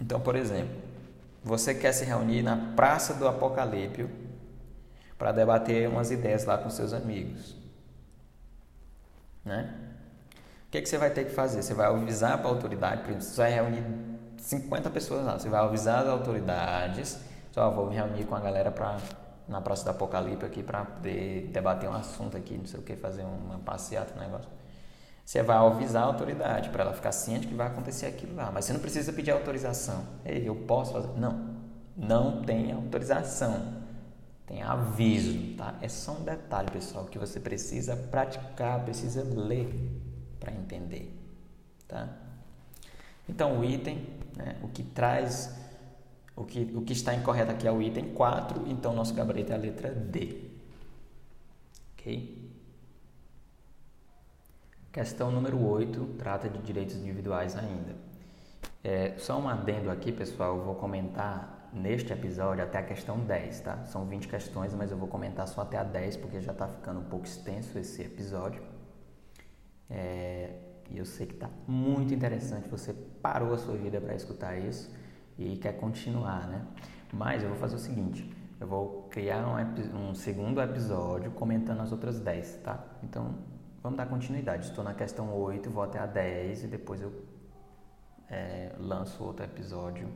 Então, por exemplo, você quer se reunir na Praça do Apocalipse para debater umas ideias lá com seus amigos, né? O que, é que você vai ter que fazer? Você vai avisar para a autoridade, por exemplo, você vai reunir 50 pessoas lá, você vai avisar as autoridades, só vou me reunir com a galera para na Praça do Apocalipse aqui para poder debater um assunto aqui, não sei o que, fazer uma passeata, um negócio. Você vai avisar a autoridade para ela ficar ciente que vai acontecer aquilo lá, mas você não precisa pedir autorização. Ei, eu posso fazer? Não, não tem autorização. Tem aviso, tá? É só um detalhe, pessoal, que você precisa praticar, precisa ler para entender, tá? Então, o item, né, o que traz o que, o que está incorreto aqui é o item 4, então nosso gabarito é a letra D. Ok? Questão número 8 trata de direitos individuais ainda. É, só um adendo aqui, pessoal, eu vou comentar neste episódio até a questão 10, tá? São 20 questões, mas eu vou comentar só até a 10 porque já está ficando um pouco extenso esse episódio. É, e eu sei que está muito interessante, você parou a sua vida para escutar isso e quer continuar, né? Mas eu vou fazer o seguinte, eu vou criar um, um segundo episódio comentando as outras 10, tá? Então, vamos dar continuidade. Estou na questão 8, vou até a 10 e depois eu é, lanço outro episódio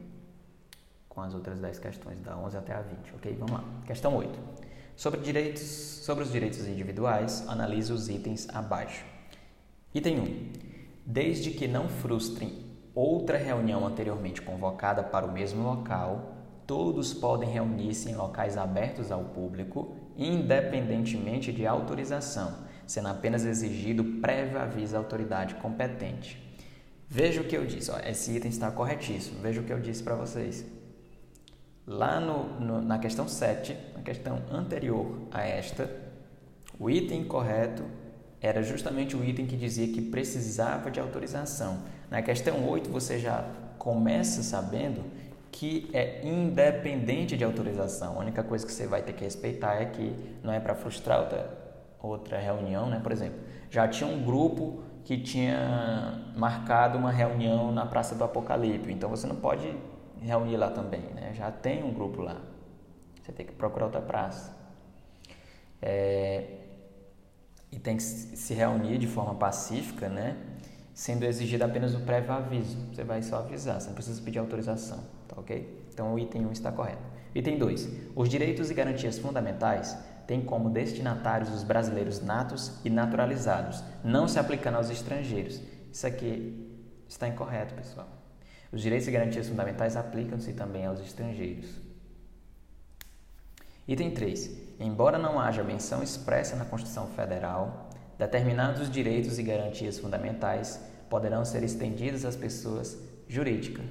com as outras 10 questões, da 11 até a 20, ok? Vamos lá. Questão 8. Sobre, direitos, sobre os direitos individuais, analise os itens abaixo. Item 1. Desde que não frustrem outra reunião anteriormente convocada para o mesmo local, todos podem reunir-se em locais abertos ao público, independentemente de autorização, sendo apenas exigido prévio aviso à autoridade competente. Veja o que eu disse, ó, esse item está corretíssimo. Veja o que eu disse para vocês. Lá no, no, na questão 7, na questão anterior a esta, o item correto era justamente o item que dizia que precisava de autorização. Na questão 8, você já começa sabendo que é independente de autorização. A única coisa que você vai ter que respeitar é que não é para frustrar outra, outra reunião, né? Por exemplo, já tinha um grupo que tinha marcado uma reunião na Praça do Apocalipse, então você não pode reunir lá também, né? Já tem um grupo lá. Você tem que procurar outra praça. É, e tem que se reunir de forma pacífica, né? Sendo exigido apenas o prévio aviso. Você vai só avisar, você não precisa pedir autorização, tá ok? Então o item 1 está correto. Item 2. Os direitos e garantias fundamentais têm como destinatários os brasileiros natos e naturalizados, não se aplicando aos estrangeiros. Isso aqui está incorreto, pessoal. Os direitos e garantias fundamentais aplicam-se também aos estrangeiros. Item 3. Embora não haja menção expressa na Constituição Federal, determinados direitos e garantias fundamentais poderão ser estendidos às pessoas jurídicas.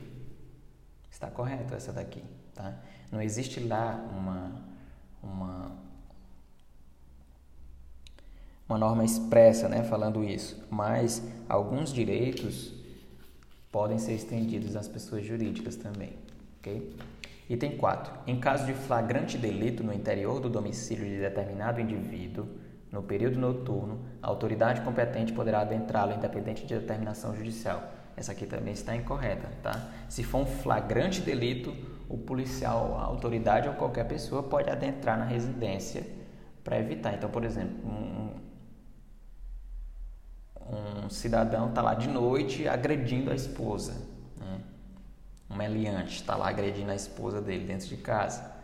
Está correto essa daqui, tá? Não existe lá uma, uma, uma norma expressa né, falando isso, mas alguns direitos podem ser estendidos às pessoas jurídicas também. ok? Item 4. Em caso de flagrante delito no interior do domicílio de determinado indivíduo, no período noturno, a autoridade competente poderá adentrá-lo independente de determinação judicial. Essa aqui também está incorreta, tá? Se for um flagrante delito, o policial, a autoridade ou qualquer pessoa pode adentrar na residência para evitar. Então, por exemplo, um, um cidadão está lá de noite agredindo a esposa, né? um meliante está lá agredindo a esposa dele dentro de casa.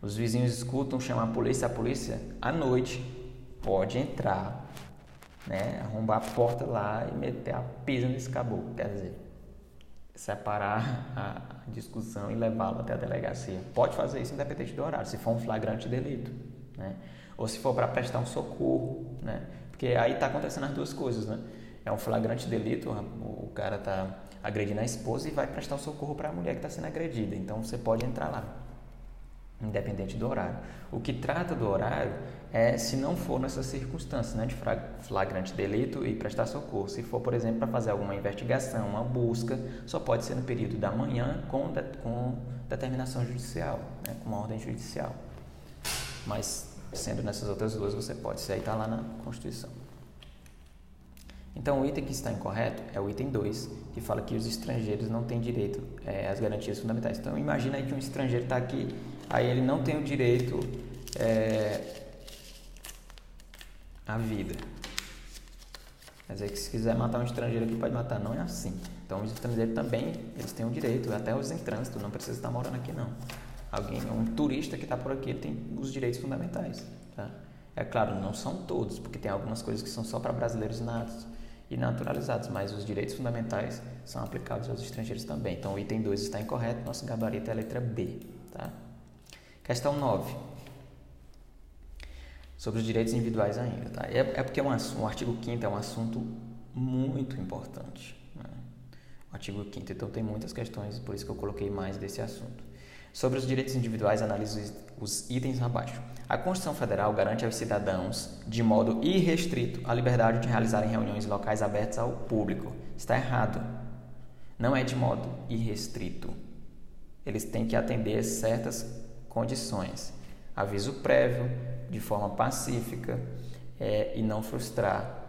Os vizinhos escutam, chamam a polícia, a polícia à noite pode entrar, né? arrombar a porta lá e meter a pisa nesse caboclo, quer dizer, separar a discussão e levá-lo até a delegacia. Pode fazer isso independente do horário, se for um flagrante delito, né? ou se for para prestar um socorro, né? Porque aí está acontecendo as duas coisas, né? É um flagrante delito, o cara está agredindo a esposa e vai prestar o socorro para a mulher que está sendo agredida. Então você pode entrar lá, independente do horário. O que trata do horário é se não for nessas circunstâncias, né, de flagrante delito e prestar socorro. Se for, por exemplo, para fazer alguma investigação, uma busca, só pode ser no período da manhã com, de, com determinação judicial, né, com uma ordem judicial. Mas Sendo nessas outras duas, você pode. Isso aí está lá na Constituição. Então, o item que está incorreto é o item 2, que fala que os estrangeiros não têm direito é, às garantias fundamentais. Então, imagina aí que um estrangeiro está aqui, aí ele não tem o direito é, à vida. Quer dizer que se quiser matar um estrangeiro aqui, pode matar. Não é assim. Então, os estrangeiros também, eles têm o direito, até os em trânsito, não precisa estar morando aqui não alguém, um turista que está por aqui, ele tem os direitos fundamentais. Tá? É claro, não são todos, porque tem algumas coisas que são só para brasileiros natos e naturalizados, mas os direitos fundamentais são aplicáveis aos estrangeiros também. Então o item 2 está incorreto, nosso gabarito é a letra B. Tá? Questão 9. Sobre os direitos individuais ainda. Tá? É, é porque é um, o artigo 5 é um assunto muito importante. Né? O artigo 5 então tem muitas questões, por isso que eu coloquei mais desse assunto. Sobre os direitos individuais, analise os itens abaixo. A Constituição Federal garante aos cidadãos, de modo irrestrito, a liberdade de realizarem reuniões locais abertas ao público. Está errado. Não é de modo irrestrito. Eles têm que atender certas condições. Aviso prévio, de forma pacífica é, e não frustrar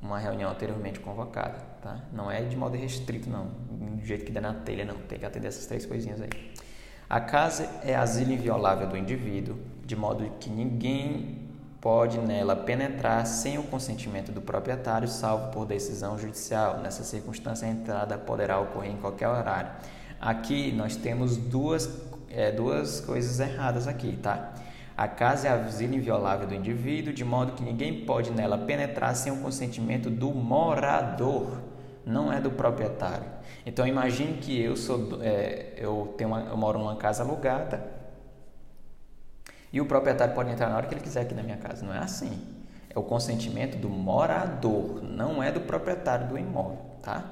uma reunião anteriormente convocada. Tá? Não é de modo restrito, não. Do jeito que dá na telha, não. Tem que atender essas três coisinhas aí. A casa é asilo inviolável do indivíduo, de modo que ninguém pode nela penetrar sem o consentimento do proprietário, salvo por decisão judicial. Nessa circunstância, a entrada poderá ocorrer em qualquer horário. Aqui nós temos duas, é, duas coisas erradas aqui, tá? A casa é asilo inviolável do indivíduo, de modo que ninguém pode nela penetrar sem o consentimento do morador não é do proprietário. Então imagine que eu sou, é, eu tenho uma, eu moro numa casa alugada e o proprietário pode entrar na hora que ele quiser aqui na minha casa. Não é assim. É o consentimento do morador, não é do proprietário do imóvel, tá?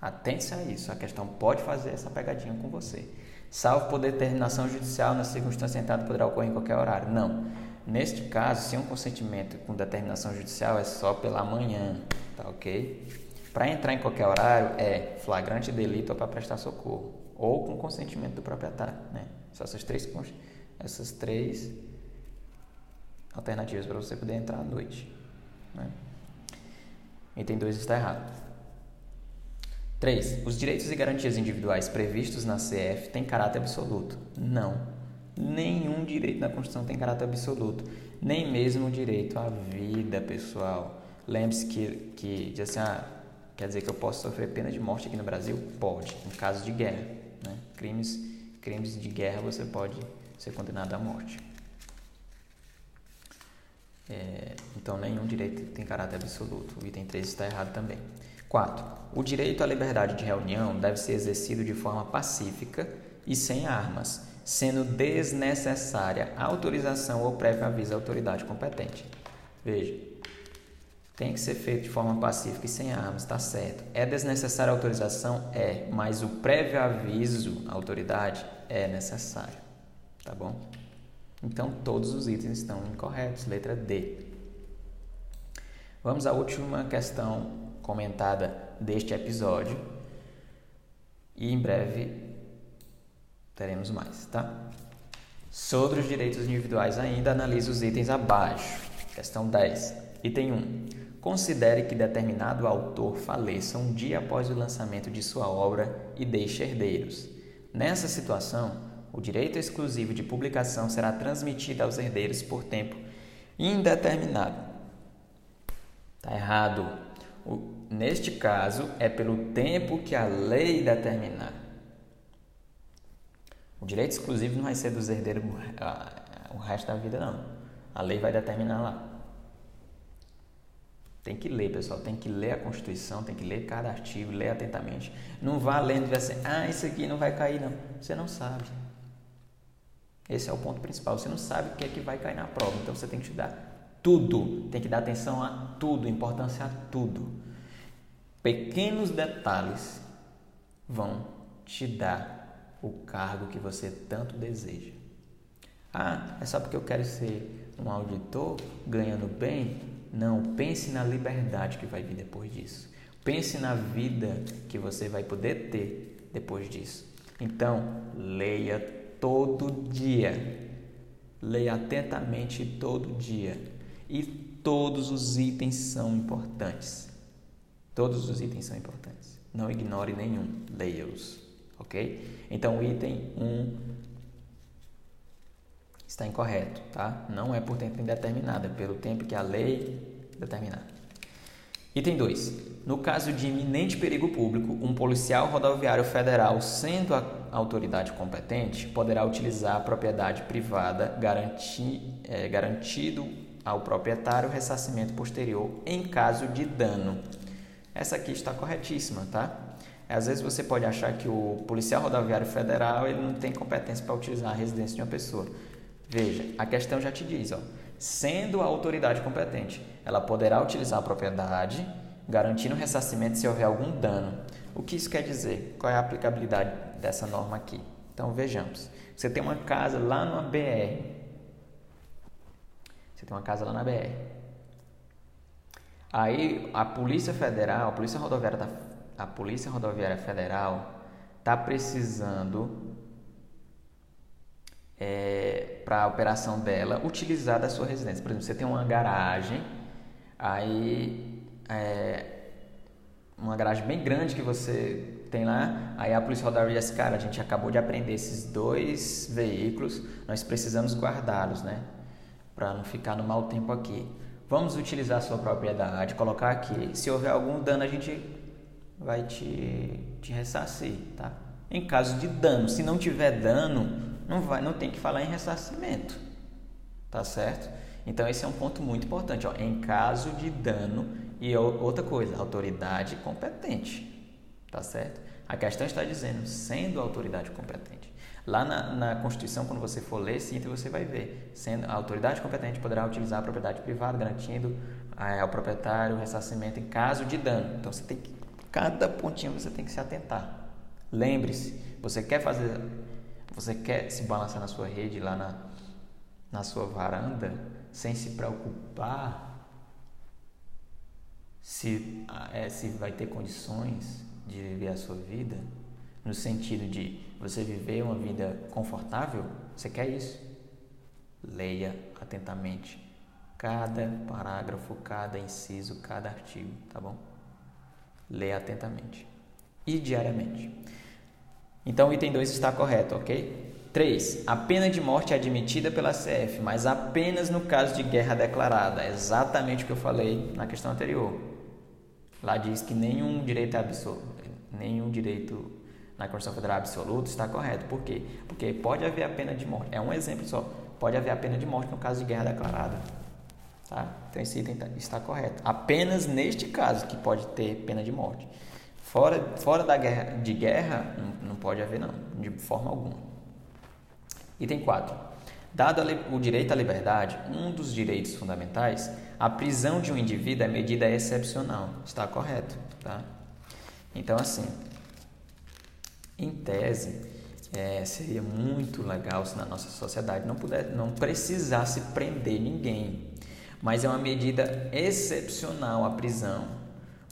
Atente a isso. A questão pode fazer essa pegadinha com você. Salvo por determinação judicial, na circunstância entrada poderá ocorrer em qualquer horário. Não. Neste caso, se um consentimento com determinação judicial é só pela manhã, tá ok? Para entrar em qualquer horário é flagrante delito ou para prestar socorro, ou com consentimento do proprietário. Né? São essas três, essas três alternativas para você poder entrar à noite. Né? Item 2 está errado. 3. Os direitos e garantias individuais previstos na CF têm caráter absoluto. Não. Nenhum direito na Constituição tem caráter absoluto. Nem mesmo o direito à vida, pessoal. Lembre-se que, que diz assim, ah, quer dizer que eu posso sofrer pena de morte aqui no Brasil? Pode, em caso de guerra. Né? Crimes, crimes de guerra você pode ser condenado à morte. É, então, nenhum direito tem caráter absoluto. O item 3 está errado também. 4. O direito à liberdade de reunião deve ser exercido de forma pacífica e sem armas, sendo desnecessária autorização ou prévio aviso à autoridade competente. Veja, tem que ser feito de forma pacífica e sem armas, está certo. É desnecessária autorização? É, mas o prévio aviso à autoridade é necessário, tá bom? Então todos os itens estão incorretos, letra D. Vamos à última questão comentada deste episódio e em breve teremos mais, tá? Sobre os direitos individuais ainda, analise os itens abaixo. Questão 10. Item 1. Considere que determinado autor faleça um dia após o lançamento de sua obra e deixe herdeiros. Nessa situação, o direito exclusivo de publicação será transmitido aos herdeiros por tempo indeterminado. Está errado. O, neste caso, é pelo tempo que a lei determinar. O direito exclusivo não vai ser dos herdeiros o resto da vida, não. A lei vai determinar lá. Tem que ler, pessoal. Tem que ler a Constituição, tem que ler cada artigo, ler atentamente. Não vá lendo e assim, ah, isso aqui não vai cair, não. Você não sabe. Esse é o ponto principal. Você não sabe o que é que vai cair na prova, então você tem que estudar tudo, tem que dar atenção a tudo, importância a tudo. Pequenos detalhes vão te dar o cargo que você tanto deseja. Ah, é só porque eu quero ser um auditor ganhando bem? Não, pense na liberdade que vai vir depois disso. Pense na vida que você vai poder ter depois disso. Então, leia todo dia. Leia atentamente todo dia. E todos os itens são importantes. Todos os itens são importantes. Não ignore nenhum. Leia-os. Ok? Então, o item 1 um está incorreto, tá? Não é por tempo indeterminado, é pelo tempo que a lei determinar. Item 2. No caso de iminente perigo público, um policial rodoviário federal, sendo a autoridade competente, poderá utilizar a propriedade privada, garanti, é, garantido ao proprietário ressarcimento posterior em caso de dano. Essa aqui está corretíssima, tá? Às vezes você pode achar que o policial rodoviário federal ele não tem competência para utilizar a residência de uma pessoa. Veja, a questão já te diz, ó, sendo a autoridade competente, ela poderá utilizar a propriedade, garantindo o ressarcimento se houver algum dano. O que isso quer dizer? Qual é a aplicabilidade dessa norma aqui? Então vejamos. Você tem uma casa lá na BR. Você tem uma casa lá na BR. Aí a Polícia Federal, a Polícia Rodoviária, da, a Polícia Rodoviária Federal está precisando é, para a operação dela utilizar da sua residência. Por exemplo, você tem uma garagem, aí é, uma garagem bem grande que você tem lá, aí a polícia rodoviária diz, cara, a gente acabou de apreender esses dois veículos, nós precisamos guardá-los, né? Para não ficar no mau tempo aqui. Vamos utilizar a sua propriedade, colocar aqui. Se houver algum dano, a gente vai te, te ressarcir, tá? Em caso de dano, se não tiver dano, não vai, não tem que falar em ressarcimento, tá certo? Então esse é um ponto muito importante, ó. Em caso de dano e outra coisa, autoridade competente. Tá certo? A questão está dizendo, sendo autoridade competente. Lá na, na, Constituição, quando você for ler esse item, você vai ver. Sendo a autoridade competente poderá utilizar a propriedade privada, garantindo é, ao proprietário o ressarcimento em caso de dano. Então você tem que. Cada pontinho você tem que se atentar. Lembre-se, você quer fazer. Você quer se balançar na sua rede, lá na, na sua varanda, sem se preocupar se, é, se vai ter condições de viver a sua vida, no sentido de você viver uma vida confortável, você quer isso? Leia atentamente cada parágrafo, cada inciso, cada artigo, tá bom? Lê atentamente e diariamente. Então o item 2 está correto, ok? 3. A pena de morte é admitida pela CF, mas apenas no caso de guerra declarada. É exatamente o que eu falei na questão anterior. Lá diz que nenhum direito é absoluto, nenhum direito na Constituição Federal absoluto está correto. Por quê? Porque pode haver a pena de morte. É um exemplo só. Pode haver a pena de morte no caso de guerra declarada. Tá? Então esse item tá, está correto. Apenas neste caso que pode ter pena de morte. Fora, fora da guerra, de guerra, não, não pode haver não, de forma alguma. Item 4. Dado o direito à liberdade, um dos direitos fundamentais, a prisão de um indivíduo é medida excepcional. Está correto, tá? Então, assim, em tese, é, seria muito legal se na nossa sociedade não, puder, não precisasse prender ninguém. Mas é uma medida excepcional a prisão.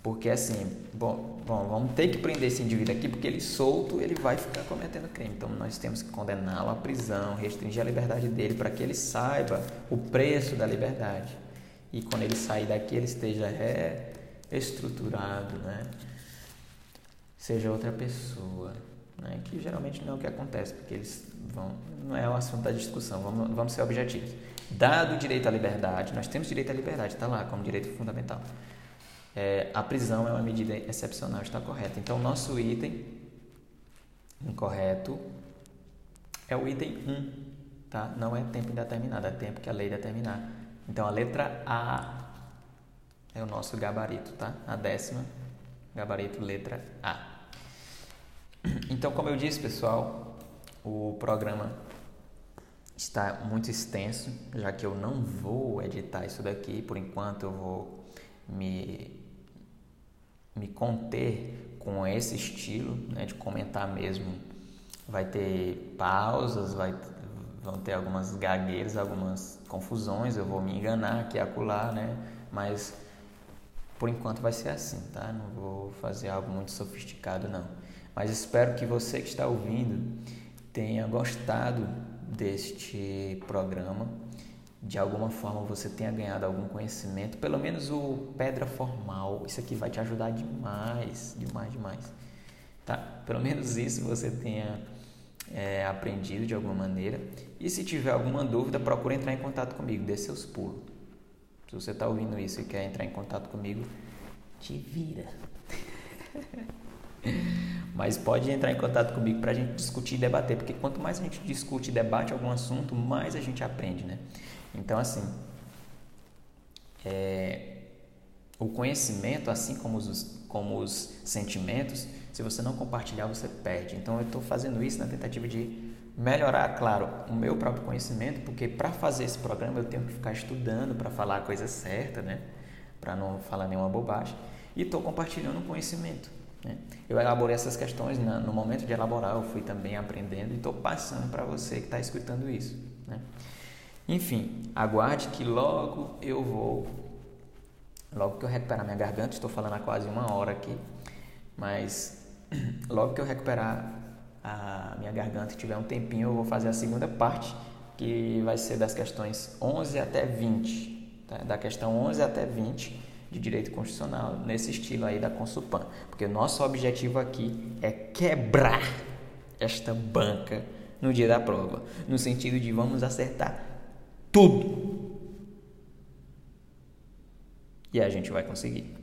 Porque, assim, bom, bom, vamos ter que prender esse indivíduo aqui porque ele solto ele vai ficar cometendo crime. Então nós temos que condená-lo à prisão, restringir a liberdade dele para que ele saiba o preço da liberdade. E quando ele sair daqui ele esteja reestruturado, né? Seja outra pessoa, né? Que geralmente não é o que acontece, porque eles vão, não é o assunto da discussão. Vamos, vamos ser objetivos. Dado o direito à liberdade, nós temos direito à liberdade, está lá como direito fundamental é, a prisão é uma medida excepcional, está correto. Então, nosso item incorreto é o item 1, tá? Não é tempo indeterminado, é tempo que a lei determinar. Então, a letra A é o nosso gabarito, tá? A décima, gabarito letra A. Então, como eu disse, pessoal, o programa está muito extenso, já que eu não vou editar isso daqui, por enquanto eu vou me me conter com esse estilo né, de comentar mesmo. Vai ter pausas, vai, vão ter algumas gagueiras, algumas confusões, eu vou me enganar aqui e acolá, né? Mas por enquanto vai ser assim, tá? Não vou fazer algo muito sofisticado não. Mas espero que você que está ouvindo tenha gostado deste programa de alguma forma você tenha ganhado algum conhecimento, pelo menos o pedra formal, isso aqui vai te ajudar demais, demais, demais. Tá? Pelo menos isso você tenha é, aprendido de alguma maneira. E se tiver alguma dúvida, procure entrar em contato comigo, dê seus pulos. Se você está ouvindo isso e quer entrar em contato comigo, te vira. Mas pode entrar em contato comigo para a gente discutir e debater, porque quanto mais a gente discute e debate algum assunto, mais a gente aprende, né? Então, assim, é, o conhecimento, assim como os, como os sentimentos, se você não compartilhar, você perde. Então, eu estou fazendo isso na tentativa de melhorar, claro, o meu próprio conhecimento, porque para fazer esse programa eu tenho que ficar estudando para falar a coisa certa, né? Para não falar nenhuma bobagem. E estou compartilhando o conhecimento. Né? Eu elaborei essas questões na, no momento de elaborar, eu fui também aprendendo e estou passando para você que está escutando isso. Né? Enfim, aguarde que logo eu vou, logo que eu recuperar minha garganta, estou falando há quase uma hora aqui, mas logo que eu recuperar a minha garganta e tiver um tempinho, eu vou fazer a segunda parte, que vai ser das questões 11 até 20, tá? da questão 11 até 20 de direito constitucional, nesse estilo aí da Consupan, porque o nosso objetivo aqui é quebrar esta banca no dia da prova, no sentido de vamos acertar tudo. E a gente vai conseguir.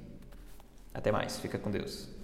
Até mais, fica com Deus.